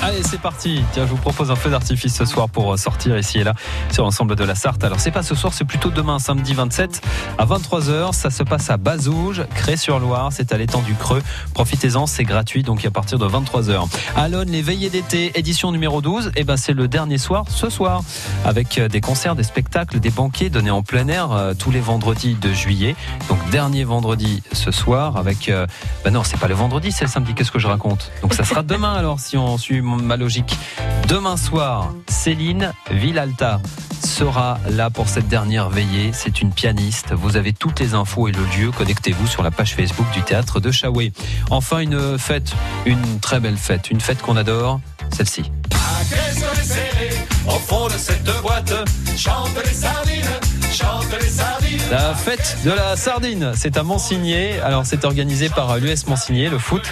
Allez, c'est parti. Tiens, je vous propose un feu d'artifice ce soir pour euh, sortir ici et là sur l'ensemble de la Sarthe. Alors, c'est pas ce soir, c'est plutôt demain, samedi 27 à 23h. Ça se passe à Bazouge, Cré-sur-Loire. C'est à l'étang du Creux. Profitez-en, c'est gratuit, donc à partir de 23h. À les veillées d'été, édition numéro 12. Et ben, c'est le dernier soir, ce soir, avec euh, des concerts, des spectacles, des banquets donnés en plein air euh, tous les vendredis de juillet. Donc, dernier vendredi ce soir avec. ben non, c'est pas le vendredi, c'est le samedi. Qu'est-ce que je raconte? Donc, ça sera demain alors, si on suit ma logique. Demain soir, Céline Villalta sera là pour cette dernière veillée. C'est une pianiste. Vous avez toutes les infos et le lieu. Connectez-vous sur la page Facebook du théâtre de Chaoué. Enfin, une fête, une très belle fête, une fête qu'on adore, celle-ci. La fête de la sardine, c'est à Monsigné. Alors, c'est organisé par l'US Monsigné, le foot.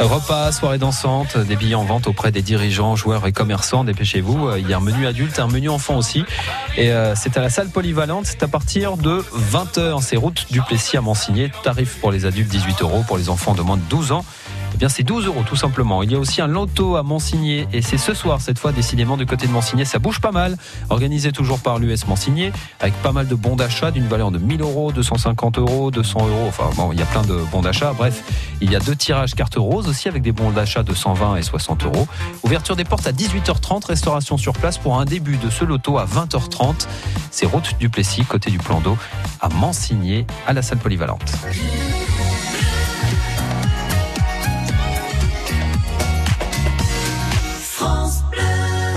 Repas, soirée dansante, des billets en vente auprès des dirigeants, joueurs et commerçants. Dépêchez-vous. Il y a un menu adulte, un menu enfant aussi. Et euh, c'est à la salle polyvalente. C'est à partir de 20h. C'est route du Plessis à Monsigné. Tarif pour les adultes 18 euros, pour les enfants de moins de 12 ans eh bien c'est 12 euros tout simplement. Il y a aussi un loto à Monsigné et c'est ce soir cette fois décidément du côté de Monsigné. Ça bouge pas mal. Organisé toujours par l'US Monsigné avec pas mal de bons d'achat d'une valeur de 1000 euros, 250 euros, 200 euros. Enfin bon, il y a plein de bons d'achat. Bref, il y a deux tirages cartes roses aussi avec des bons d'achat de 120 et 60 euros. Ouverture des portes à 18h30, restauration sur place pour un début de ce loto à 20h30. C'est route du Plessis, côté du plan d'eau, à Mansigné, à la salle polyvalente.